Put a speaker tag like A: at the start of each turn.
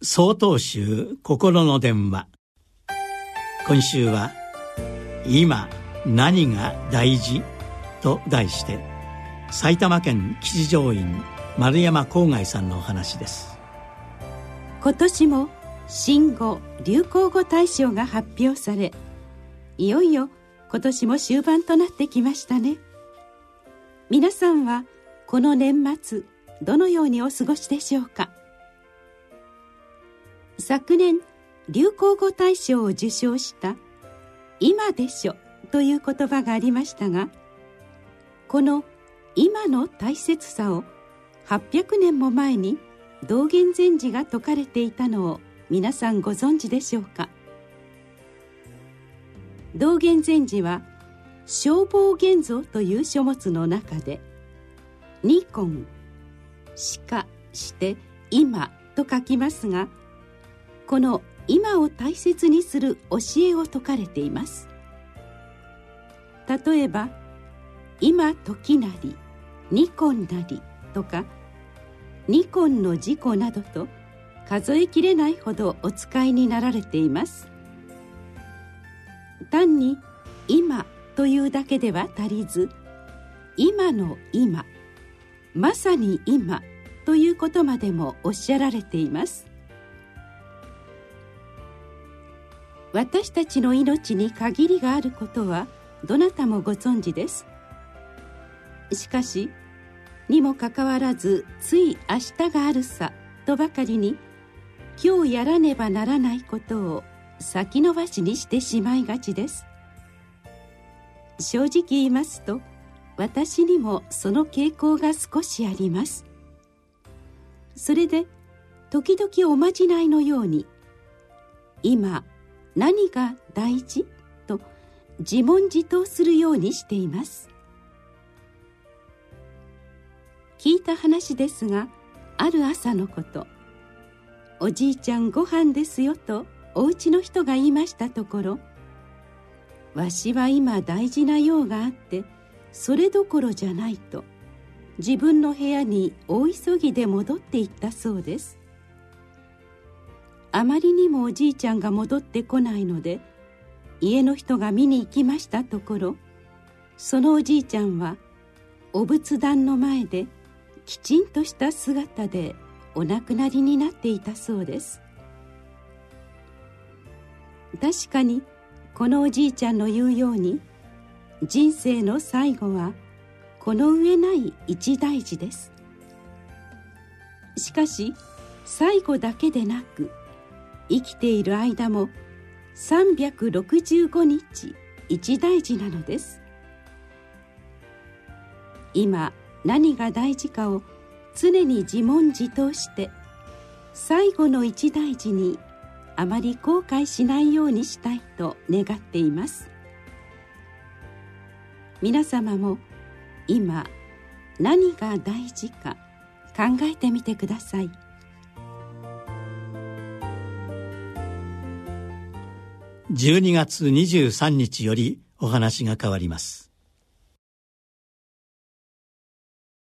A: 総統集心の電話。今週は「今何が大事?」と題して埼玉県吉祥院丸山郊外さんのお話です。
B: 今年も新語・流行語大賞が発表されいよいよ今年も終盤となってきましたね。皆さんはこの年末どのようにお過ごしでしょうか？昨年流行語大賞を受賞した「今でしょ」という言葉がありましたがこの「今」の大切さを800年も前に道元禅師が説かれていたのを皆さんご存知でしょうか？道元禅師は「消防現像」という書物の中で「ニコン」「しかして今」と書きますが「この今を大切にする教えを説かれています。例えば「今時なり」「ニコンなり」とか「ニコンの事故」などと数えきれないほどお使いになられています。単に「今」というだけでは足りず「今の今」「まさに今」ということまでもおっしゃられています。私たちの命に限りがあることはどなたもご存知です。しかしにもかかわらずつい明日があるさとばかりに今日やらねばならないことを先延ばしにしてしまいがちです。正直言いますと私にもその傾向が少しあります。それで時々おまじないのように今何が大事と自問自答するようにしています。聞いた話ですがある朝のことおじいちゃんご飯ですよとお家の人が言いましたところわしは今大事な用があってそれどころじゃないと自分の部屋に大急ぎで戻っていったそうです。あまりにもおじいちゃんが戻ってこないので家の人が見に行きましたところそのおじいちゃんはお仏壇の前できちんとした姿でお亡くなりになっていたそうです。確かにこのおじいちゃんの言うように人生の最後はこの上ない一大事です。しかし最後だけでなく生きている間も365日一大事なのです。今何が大事かを常に自問自答して最後の一大事にあまり後悔しないようにしたいと願っています。皆様も今何が大事か考えてみてください。
A: 12月23日よりお話が変わります。